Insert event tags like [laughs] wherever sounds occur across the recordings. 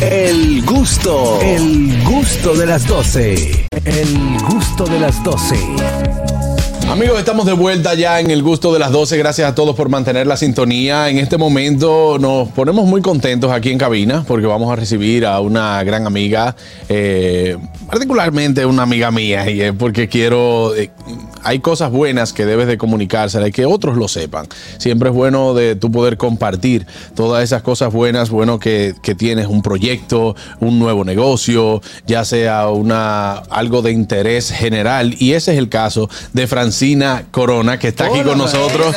El gusto, el gusto de las 12. El gusto de las 12. Amigos, estamos de vuelta ya en el gusto de las 12. Gracias a todos por mantener la sintonía. En este momento nos ponemos muy contentos aquí en cabina porque vamos a recibir a una gran amiga, eh, particularmente una amiga mía, y es porque quiero eh, hay cosas buenas que debes de comunicárselas y que otros lo sepan. Siempre es bueno de tú poder compartir todas esas cosas buenas, bueno que, tienes un proyecto, un nuevo negocio, ya sea una algo de interés general. Y ese es el caso de Francina Corona, que está aquí con nosotros,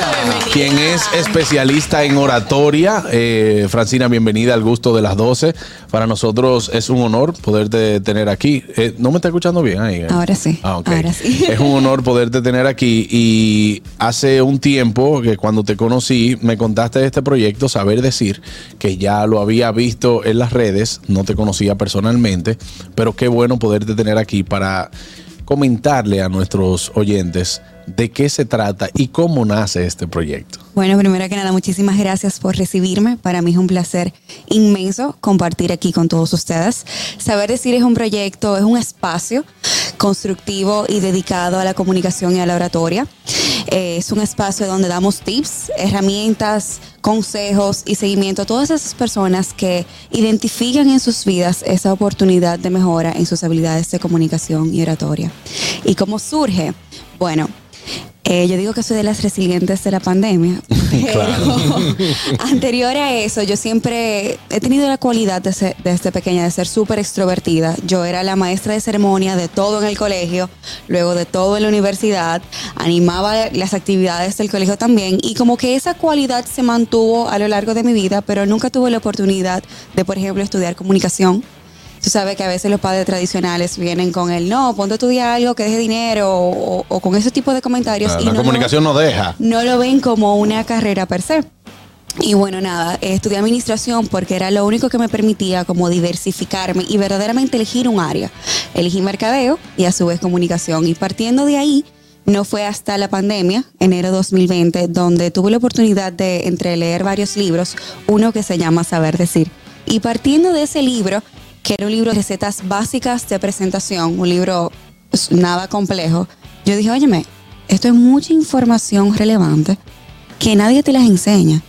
quien es especialista en oratoria. Eh, Francina, bienvenida al gusto de las 12. Para nosotros es un honor poderte tener aquí. Eh, ¿No me está escuchando bien ahí? Ahora sí. Ah, Ahora sí. Es un honor poderte tener aquí y hace un tiempo que cuando te conocí me contaste de este proyecto Saber Decir, que ya lo había visto en las redes, no te conocía personalmente, pero qué bueno poderte tener aquí para comentarle a nuestros oyentes de qué se trata y cómo nace este proyecto. Bueno, primero que nada, muchísimas gracias por recibirme. Para mí es un placer inmenso compartir aquí con todos ustedes. Saber decir es un proyecto, es un espacio constructivo y dedicado a la comunicación y a la oratoria. Eh, es un espacio donde damos tips, herramientas, consejos y seguimiento a todas esas personas que identifican en sus vidas esa oportunidad de mejora en sus habilidades de comunicación y oratoria. ¿Y cómo surge? Bueno, eh, yo digo que soy de las resilientes de la pandemia, [laughs] pero [laughs] anterior a eso, yo siempre he tenido la cualidad de ser, desde pequeña de ser súper extrovertida. Yo era la maestra de ceremonia de todo en el colegio, luego de todo en la universidad, animaba las actividades del colegio también y como que esa cualidad se mantuvo a lo largo de mi vida, pero nunca tuve la oportunidad de, por ejemplo, estudiar comunicación Tú sabes que a veces los padres tradicionales vienen con el no, ponte a estudiar algo que deje dinero o, con ese tipo de comentarios. y la comunicación no deja. No lo ven como una carrera per se. Y bueno, nada, estudié administración porque era lo único que me permitía como diversificarme y verdaderamente elegir un área. Elegí mercadeo y a su vez comunicación. Y partiendo de ahí, no fue hasta la pandemia, enero 2020, donde tuve la oportunidad de entreleer varios libros, uno que se llama Saber Decir. Y partiendo de ese libro, que era un libro de recetas básicas de presentación, un libro pues, nada complejo, yo dije, óyeme, esto es mucha información relevante que nadie te las enseña,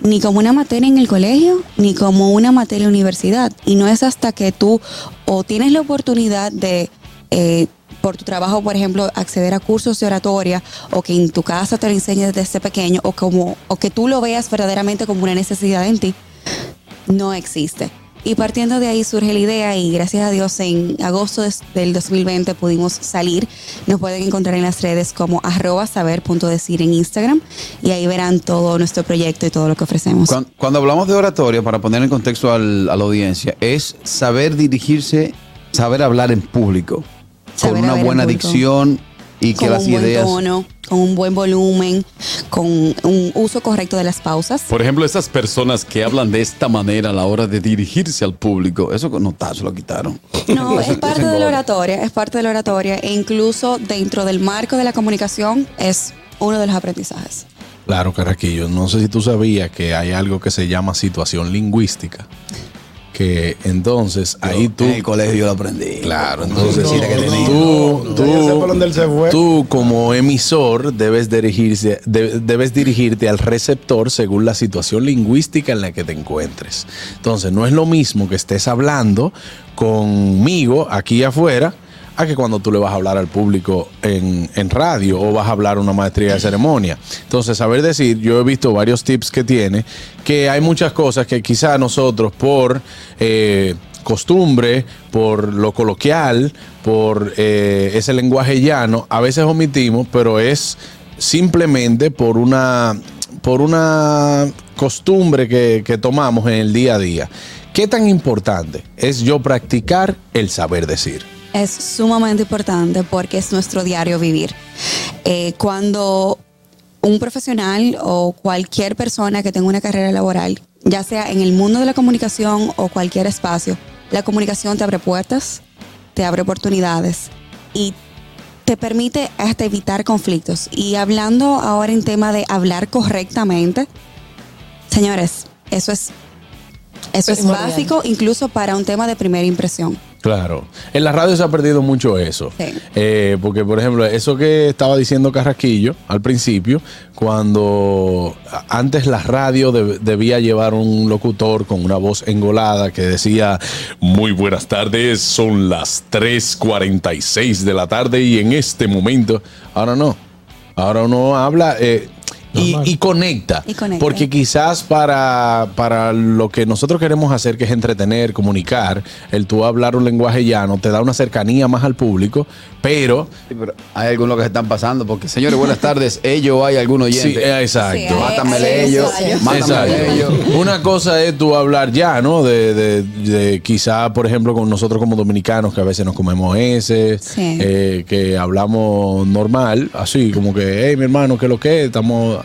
ni como una materia en el colegio, ni como una materia en la universidad. Y no es hasta que tú o tienes la oportunidad de... Eh, por tu trabajo, por ejemplo, acceder a cursos de oratoria o que en tu casa te lo enseñes desde pequeño o, como, o que tú lo veas verdaderamente como una necesidad en ti, no existe. Y partiendo de ahí surge la idea y gracias a Dios en agosto del 2020 pudimos salir. Nos pueden encontrar en las redes como arroba saber.decir en Instagram y ahí verán todo nuestro proyecto y todo lo que ofrecemos. Cuando, hablamos de oratoria, para poner en contexto a la audiencia, es saber dirigirse, saber hablar en público, con una buena dicción y que las ideas con un buen volumen, con un uso correcto de las pausas. Por ejemplo, esas personas que hablan de esta manera a la hora de dirigirse al público, eso con notazo lo quitaron. No, [laughs] es parte de la oratoria, es parte de la oratoria e incluso dentro del marco de la comunicación es uno de los aprendizajes. Claro, Carraquillo, no sé si tú sabías que hay algo que se llama situación lingüística que entonces ahí tú. En el colegio lo aprendí. Claro, entonces tú, tú, tú, como emisor debes dirigirse, debes dirigirte al receptor según la situación lingüística en la que te encuentres. Entonces, no es lo mismo que estés hablando conmigo aquí afuera a que cuando tú le vas a hablar al público en, radio o vas a hablar una maestría de ceremonia. Entonces, saber decir, yo he visto varios tips que tiene, que hay muchas cosas que quizá nosotros por... Eh, costumbre, por lo coloquial, por eh, ese lenguaje llano, a veces omitimos, pero es simplemente por una, por una costumbre que, que tomamos en el día a día. ¿Qué tan importante es yo practicar el saber decir? Es sumamente importante porque es nuestro diario vivir. Eh, cuando un profesional o cualquier persona que tenga una carrera laboral, ya sea en el mundo de la comunicación o cualquier espacio, la comunicación te abre puertas, te abre oportunidades y te permite hasta evitar conflictos. Y hablando ahora en tema de hablar correctamente, señores, eso es Eso es básico incluso para un tema de primera impresión. Claro. En la radio se ha perdido mucho eso. Eh, porque, por ejemplo, eso que estaba diciendo Carraquillo al principio, cuando antes la radio debía llevar un locutor con una voz engolada que decía, muy buenas tardes, son las 3.46 de la tarde y en este momento, ahora no. Ahora uno habla... Eh, y, conecta, Porque quizás para, para lo que nosotros queremos hacer, que es entretener, comunicar, el tú hablar un lenguaje llano te da una cercanía más al público, pero... hay algunos que se están pasando, porque señores, buenas [laughs] tardes, ellos hay algunos oyentes. Sí, exacto. mátamele ellos, ellos. Una cosa es tú hablar ya, ¿no? De, de, de quizá, por ejemplo, con nosotros como dominicanos, que a veces nos comemos ese, eh, que hablamos normal, así como que, hey, mi hermano, ¿qué es lo que Estamos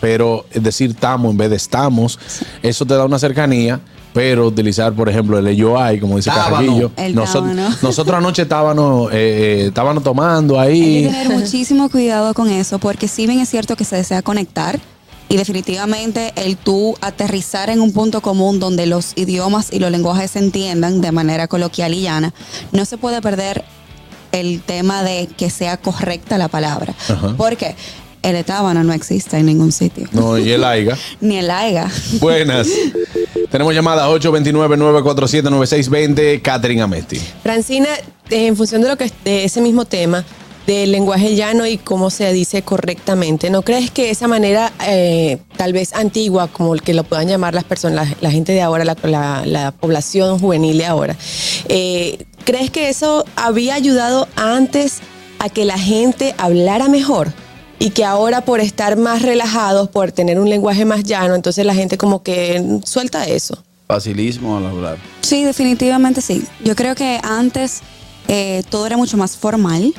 pero decir estamos en vez de estamos, eso te da una cercanía. Pero utilizar, por ejemplo, el hay, como dice Carrillo. Nosotros, [laughs] nosotros anoche estábamos, eh, eh, estábamos tomando ahí. Hay que tener muchísimo cuidado con eso, porque si bien es cierto que se desea conectar, y definitivamente el tú aterrizar en un punto común donde los idiomas y los lenguajes se entiendan de manera coloquial y llana, no se puede perder el tema de que sea correcta la palabra. Porque el etábano no existe en ningún sitio. No, y el AIGA. [laughs] Ni el AIGA. Buenas. Tenemos llamada 829-947-9620, Catherine Amesti. Francina, en función de lo que de ese mismo tema, del lenguaje llano y cómo se dice correctamente. ¿No crees que esa manera eh, tal vez antigua, como el que lo puedan llamar las personas, la, gente de ahora, la, población juvenil de ahora, eh, ¿crees que eso había ayudado antes a que la gente hablara mejor? Y que ahora por estar más relajados, por tener un lenguaje más llano, entonces la gente como que suelta eso. Facilismo al hablar. Sí, definitivamente sí. Yo creo que antes eh, todo era mucho más formal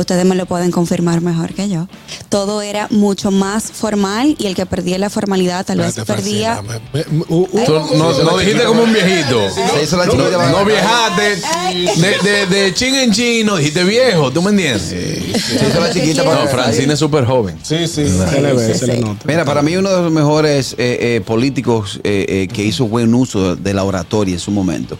ustedes me lo pueden confirmar mejor que yo. Todo era mucho más formal y el que perdía la formalidad tal vez perdía. no, dijiste como un viejito. No, viajaste de, de, chin en chin, no dijiste viejo, ¿tú me entiendes? la chiquita No, Francine es súper joven. Sí, sí, se le ve, se le nota. Mira, para mí uno de los mejores eh, eh, políticos eh, que hizo buen uso de la oratoria en su momento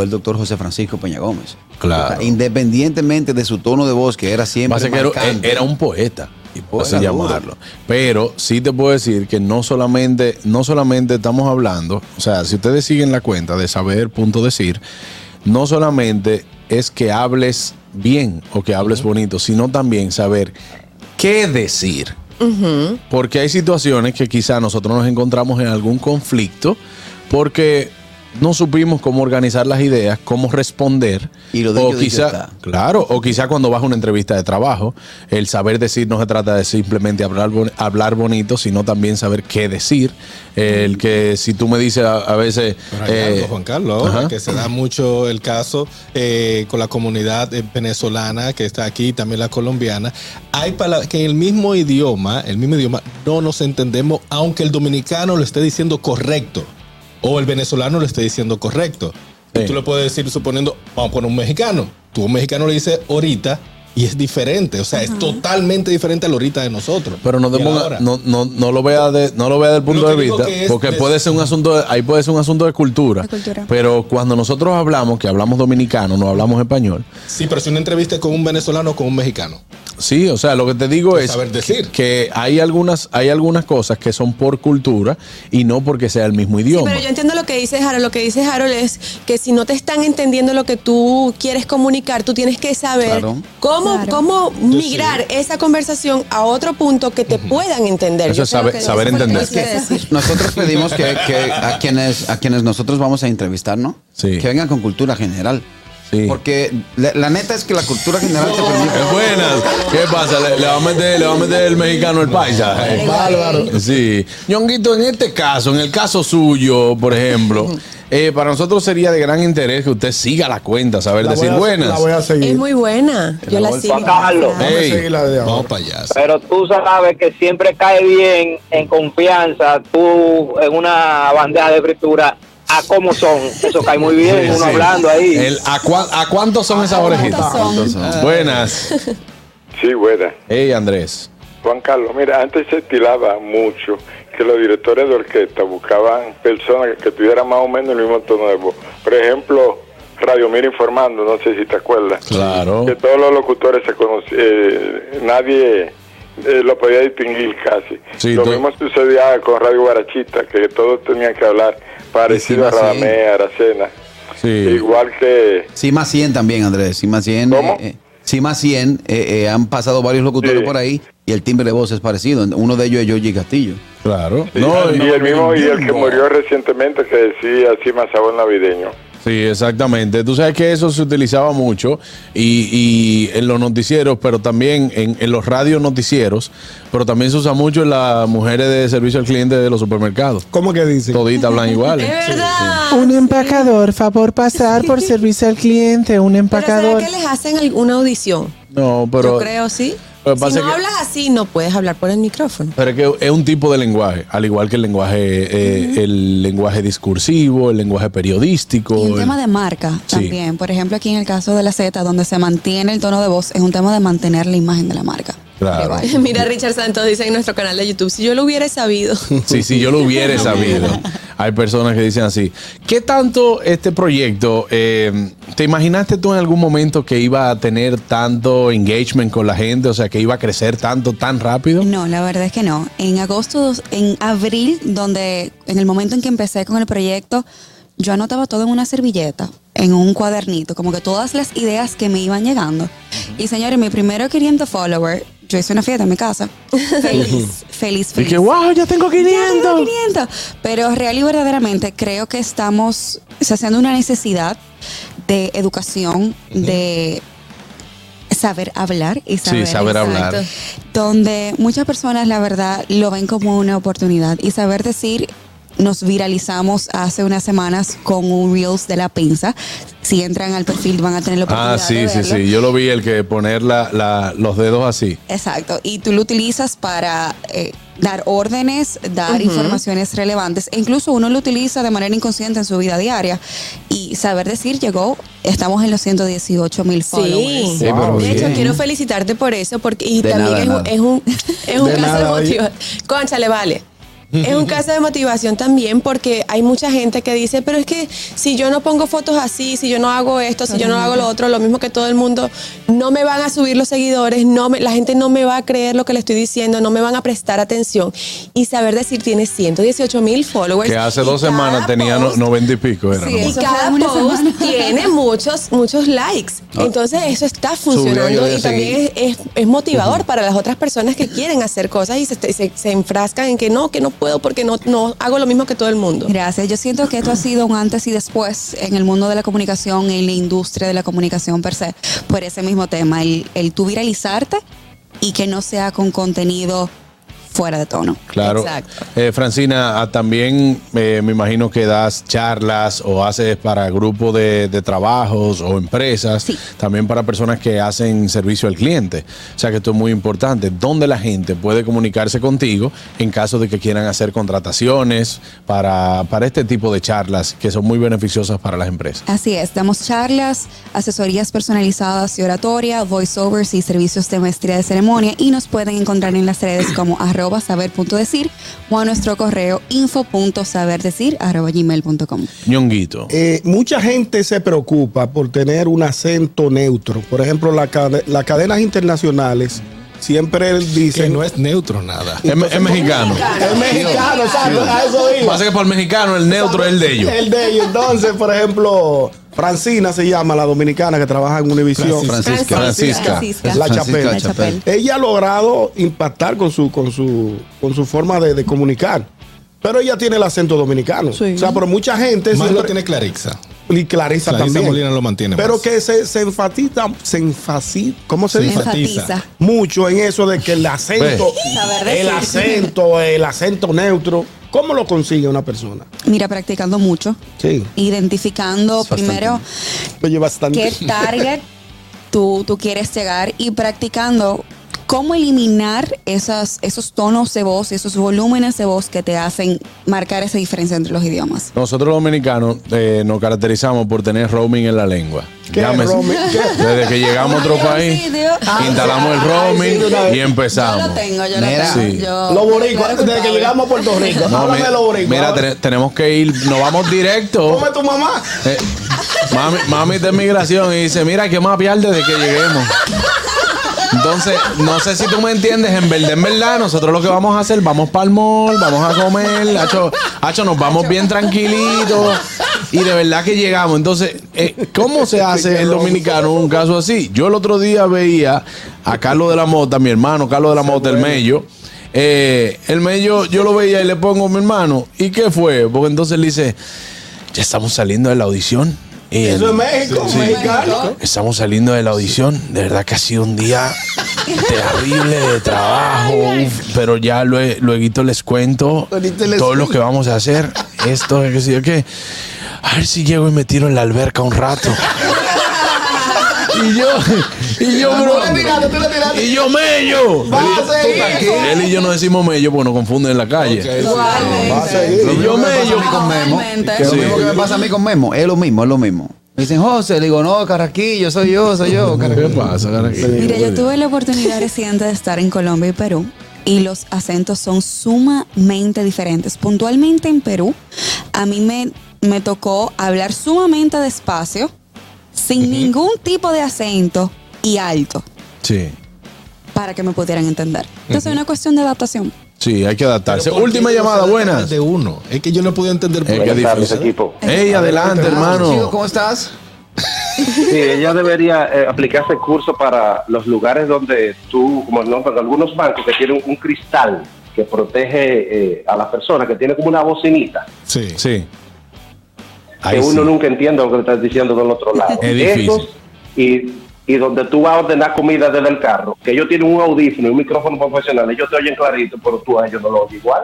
fue el doctor José Francisco Peña Gómez. Claro. independientemente de su tono de voz, que era siempre. era, un poeta. Así llamarlo. Pero sí te puedo decir que no solamente, no solamente estamos hablando, o sea, si ustedes siguen la cuenta de saber punto decir, no solamente es que hables bien o que hables bonito, sino también saber qué decir. Porque hay situaciones que quizá nosotros nos encontramos en algún conflicto porque no supimos cómo organizar las ideas, cómo responder. Y lo de o quizá, claro, o quizá cuando vas a una entrevista de trabajo, el saber decir no se trata de simplemente hablar, hablar bonito, sino también saber qué decir. El que si tú me dices a, veces... Eh, Juan Carlos, que se da mucho el caso eh, con la comunidad venezolana que está aquí, también la colombiana, hay palabras que en el mismo idioma, el mismo idioma, no nos entendemos, aunque el dominicano lo esté diciendo correcto o el venezolano lo esté diciendo correcto. Y tú le puedes decir, suponiendo, vamos a poner un mexicano. Tú un mexicano le dices ahorita y es diferente, o sea, es totalmente diferente a lo ahorita de nosotros. Pero no, no, no, no, lo vea de, no lo vea del punto de vista, porque puede ser un asunto, ahí puede ser un asunto de cultura, Pero cuando nosotros hablamos, que hablamos dominicano, no hablamos español. Sí, pero si una entrevista con un venezolano o con un mexicano. Sí, o sea, lo que te digo es decir. Que, hay algunas, hay algunas cosas que son por cultura y no porque sea el mismo idioma. pero yo entiendo lo que dice Harold. Lo que dice Harold es que si no te están entendiendo lo que tú quieres comunicar, tú tienes que saber cómo, cómo migrar esa conversación a otro punto que te puedan entender. Eso es saber, saber entender. [laughs] nosotros pedimos que, a quienes a quienes nosotros vamos a entrevistar, ¿no? Sí. Que vengan con cultura general. Porque la, neta es que la cultura general te permite. Es buena. ¿Qué pasa? Le, va a meter, le va a meter el mexicano el paisa. Bárbaro. Sí. Ñonguito, en este caso, en el caso suyo, por ejemplo. [laughs] Eh, para nosotros sería de gran interés que usted siga la cuenta, saber decir buenas. La voy a seguir. Es muy buena. Yo la sigo. Carlos. vamos para allá. Pero tú sabes que siempre cae bien en confianza, tú en una bandeja de fritura a cómo son. Eso cae muy bien, uno hablando ahí. El, a, ¿A cuántos son esas orejitas? Buenas. Sí, buenas. Hey, Andrés. Juan Carlos, mira, antes se estilaba mucho que los directores de orquesta buscaban personas que tuvieran más o menos el mismo tono de voz. Por ejemplo, Radio Mira informando, no sé si te acuerdas. Claro. Que todos los locutores se conocían, eh, nadie eh, lo podía distinguir casi. lo mismo sucedía con Radio Guarachita, que todos tenían que hablar parecido a Radamé, Aracena. Sí. Igual que... Sí, más 100 también, Andrés. Sí, más 100. ¿Cómo? Eh, sí, más 100. han pasado varios locutores por ahí y el timbre de voz es parecido. Uno de ellos es Georgie Castillo. Claro. y, el mismo, y el que murió recientemente que decía así más sabor navideño. Sí, exactamente. Tú sabes que eso se utilizaba mucho y, en los noticieros, pero también en, los radios noticieros, pero también se usa mucho en las mujeres de servicio al cliente de los supermercados. ¿Cómo que dice? Toditas hablan [laughs] igual. Un empacador, favor pasar por [laughs] servicio al cliente, un empacador. ¿Pero que les hacen alguna audición? No, pero... Yo creo, sí si no hablas así, no puedes hablar por el micrófono. Pero es que es un tipo de lenguaje, al igual que el lenguaje, eh, el lenguaje discursivo, el lenguaje periodístico. Y un tema de marca también. Por ejemplo, aquí en el caso de la Z, donde se mantiene el tono de voz, es un tema de mantener la imagen de la marca. Claro. [laughs] Mira, Richard Santos dice en nuestro canal de YouTube, si yo lo hubiera sabido. Sí, si yo lo hubiera [laughs] sabido. Hay personas que dicen así. ¿Qué tanto este proyecto, eh, te imaginaste tú en algún momento que iba a tener tanto engagement con la gente, o sea, que iba a crecer tanto, tan rápido? No, la verdad es que no. En agosto, en abril, donde en el momento en que empecé con el proyecto, yo anotaba todo en una servilleta, en un cuadernito, como que todas las ideas que me iban llegando. Y señores, mi primero 500 followers yo hice una fiesta en mi casa. [laughs] [laughs] Feliz, feliz, feliz. Y que, wow, ya tengo 500. 500. Pero real y verdaderamente creo que estamos haciendo una necesidad de educación, de saber hablar y saber, sí, saber hablar. Donde muchas personas, la verdad, lo ven como una oportunidad y saber decir nos viralizamos hace unas semanas con un Reels de la pinza. Si entran al perfil van a tener la oportunidad Ah, sí, sí, sí. Yo lo vi, el que poner la, los dedos así. Exacto. Y tú lo utilizas para... Eh, dar órdenes, dar informaciones relevantes. E incluso uno lo utiliza de manera inconsciente en su vida diaria. Y saber decir, llegó, estamos en los 118 mil followers. Sí, de hecho, quiero felicitarte por eso, porque y también es, un, es, un, es un caso de motivación. Concha, le vale. Es un [laughs] caso de motivación también porque hay mucha gente que dice, pero es que si yo no pongo fotos así, si yo no hago esto, si yo no hago lo otro, lo mismo que todo el mundo, no me van a subir los seguidores, no la gente no me va a creer lo que le estoy diciendo, no me van a prestar atención. Y saber decir, tiene 118 mil followers. Que hace dos semanas tenía 90 y pico. y cada post tiene muchos, muchos likes. Ah. Entonces eso está funcionando y también es, motivador para las otras personas que quieren hacer cosas y se, se enfrascan en que no, que no puedo porque no, no hago lo mismo que todo el mundo. Gracias. Yo siento que esto ha sido un antes y después en el mundo de la comunicación, en la industria de la comunicación per se, por ese mismo tema, el, el tú viralizarte y que no sea con contenido fuera de tono. Claro. Eh, Francina, ah, también eh, me imagino que das charlas o haces para grupos de, trabajos o empresas, también para personas que hacen servicio al cliente. O sea que esto es muy importante. ¿Dónde la gente puede comunicarse contigo en caso de que quieran hacer contrataciones para, para este tipo de charlas que son muy beneficiosas para las empresas? Así es, damos charlas, asesorías personalizadas y oratoria, voiceovers y servicios de maestría de ceremonia y nos pueden encontrar en las redes como arroba saber.decir o a nuestro correo info.saberdecir arroba gmail.com. Ñonguito. Eh, mucha gente se preocupa por tener un acento neutro. Por ejemplo, las cadenas internacionales siempre dicen. Que no es neutro nada. es, mexicano. Es mexicano, exacto. A eso Pasa que por el mexicano el neutro es el de ellos. El de ellos. Entonces, por ejemplo, Francina se llama la dominicana que trabaja en Univisión. Francisca. Francisca. La Chapel. Ella ha logrado impactar con su, con su, con su forma de, comunicar. Pero ella tiene el acento dominicano. O sea, pero mucha gente. Más lo tiene Clarixa. Y Clarisa, también. Molina lo mantiene. Pero que se, se, enfatiza, se enfatiza, ¿cómo se, dice? Enfatiza. Mucho en eso de que el acento, el acento, el acento neutro ¿Cómo lo consigue una persona? Mira, practicando mucho. Sí. Identificando primero qué target tú, tú quieres llegar y practicando cómo eliminar esas, esos tonos de voz, esos volúmenes de voz que te hacen marcar esa diferencia entre los idiomas. Nosotros los dominicanos eh, nos caracterizamos por tener roaming en la lengua. Desde que llegamos a otro país, instalamos el roaming y empezamos. Yo lo tengo, yo lo tengo. Sí. Yo- Los boricuas, desde que llegamos a Puerto Rico. No, Háblame mi- de los boricuas. mira, tenemos que ir, nos vamos directo. ¿Cómo es tu mamá? Eh, mami, mami de migración y dice, mira, que mapear desde que lleguemos. Entonces, no sé si tú me entiendes, en verdad, en verdad, nosotros lo que vamos a hacer, vamos para el mall, vamos a comer, hacho, hacho, nos vamos bien tranquilitos y de verdad que llegamos. Entonces, eh, ¿cómo se hace el dominicano en un caso así? Yo el otro día veía a Carlos de la Mota, mi hermano Carlos de la Mota, el Mello. Eh, el Mello, yo lo veía y le pongo mi hermano, ¿y qué fue? Porque entonces él dice, ya estamos saliendo de la audición. Y Eso es México, Sí. mexicano. Estamos saliendo de la audición. De verdad que ha sido un día terrible de trabajo. pero ya lue- luego les cuento todo lo que vamos a hacer. Esto, que yo qué. A ver si llego y me tiro en la alberca un rato. y yo, y yo, bro. Tú le tiraste, tú le tiraste. Y yo, mello. Vas a seguir. Él y yo no decimos mello porque nos confunden en la calle. A seguir. Y yo, mello. pasa a mí con Memo. Totalmente. Que Lo Sí. mismo que me pasa a mí con Memo. Es lo mismo, es lo mismo. Me dicen, José, le digo, no, Carraquillo, soy yo, soy yo. ¿Qué pasa, Carraquillo? Mira, yo tuve la oportunidad [laughs] reciente de estar en Colombia y Perú y los acentos son sumamente diferentes. Puntualmente en Perú, a mí me, me tocó hablar sumamente despacio, sin ningún tipo de acento y alto, Sí. para que me pudieran entender. Entonces es una cuestión de adaptación. Sí, hay que adaptarse. Pero ¿por qué Última no llamada, buenas. De uno. Es que yo no pude entender por Es qué. difícil. equipo. Ey, adelante, Chico, hermano. ¿cómo estás? Sí, ella debería eh, aplicar ese curso para los lugares donde tú, como no, algunos bancos que tienen un cristal que protege eh, a las personas, que tiene como una bocinita, Sí. Sí. Que uno nunca entiende lo que le estás diciendo del otro lado. Es difícil. Esos y, y donde tú vas a ordenar comida desde el carro, que ellos tienen un audífono y un micrófono profesional, ellos te oyen clarito, pero tú a ellos no lo oyes igual.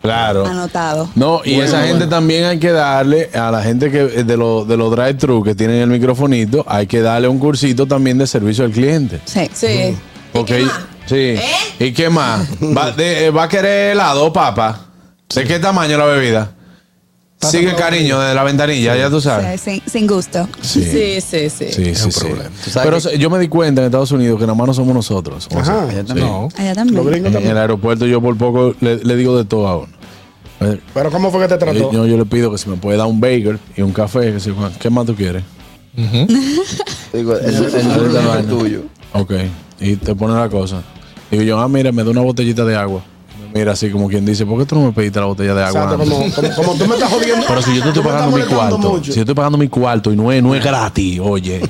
Claro. Anotado. No, y esa gente también hay que darle a la gente que de los de los drive-thru que tienen el microfonito, hay que darle un cursito también de servicio al cliente. Sí. Sí. Porque sí. ¿Y qué más? ¿Va, de- eh, ¿Va a querer helado, papa? ¿De qué tamaño la bebida? Sigue cariño desde la ventanilla, ya tú sabes. Sí, sin, sin gusto. Sí. Sí, sí, sí. Sí, sí, un sí. problema. Pero que- yo me di cuenta en Estados Unidos que nada más no somos nosotros. O sea, Ajá. Ella también. No. Allá también. en también. el aeropuerto yo por poco le, le digo de todo a uno. Eh, Pero ¿cómo fue que te trató? Yo, yo le pido que si me puede dar un bagel y un café, que si, ¿qué más tú quieres? [laughs] Digo, el, el es tuyo. Ok. Y te pone la cosa. Digo yo, ah, mira, me da una botellita de agua. Mira así como quien dice, ¿por qué tú no me pediste la botella de agua? Exacto, antes?" como, como, como tú me estás jodiendo. Pero si yo te estoy pagando mi cuarto, mucho. si yo estoy pagando mi cuarto y no es, no es gratis, oye.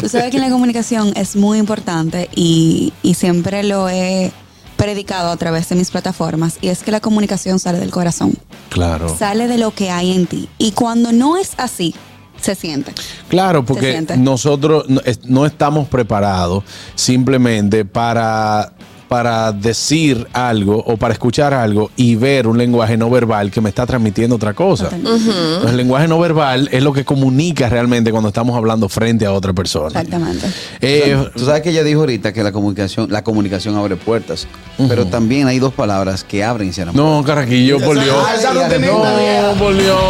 Tú sabes que la comunicación es muy importante y, y siempre lo he predicado a través de mis plataformas y es que la comunicación sale del corazón, Claro. sale de lo que hay en ti y cuando no es así, se siente. Claro, porque siente. nosotros no, no estamos preparados simplemente para, para decir algo o para escuchar algo y ver un lenguaje no verbal que me está transmitiendo otra cosa. Entonces, El lenguaje no verbal es lo que comunica realmente cuando estamos hablando frente a otra persona. Exactamente. Eh, Tú sabes que ella dijo ahorita que la comunicación, la comunicación abre puertas, pero también hay dos palabras que abren y cierran no, Carraquillo, por Dios. Ah, esa rutinita, No, por Dios.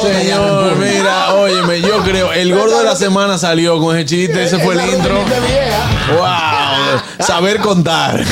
Señor, mira, óyeme, yo creo, el gordo de la semana salió con ese chiste, ese fue el intro. ¡Wow! Saber contar.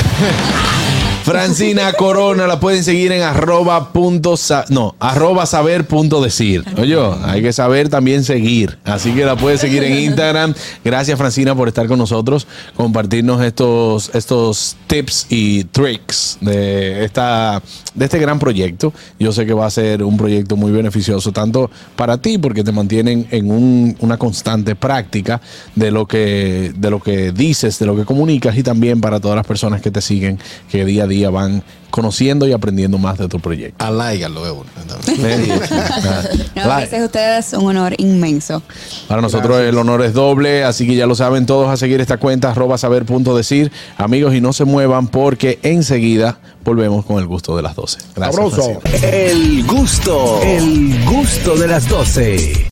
Francina Corona la pueden seguir en arroba punto no, arroba saber punto decir. Oye, hay que saber también seguir. Así que la puedes seguir en Instagram. Gracias Francina por estar con nosotros, compartirnos estos, estos tips y tricks de, esta, de este gran proyecto. Yo sé que va a ser un proyecto muy beneficioso, tanto para ti, porque te mantienen en un- una constante práctica de lo, que, de lo que dices, de lo que comunicas, y también para todas las personas que te siguen, que día a día van conociendo y aprendiendo más de tu proyecto. Aláigalo. No, La- gracias a ustedes, un honor inmenso. Para nosotros el honor es doble, así que ya lo saben todos a seguir esta cuenta, arroba saber punto decir. Amigos, y no se muevan porque enseguida volvemos con el gusto de las 12. Gracias. El gusto, el gusto de las 12.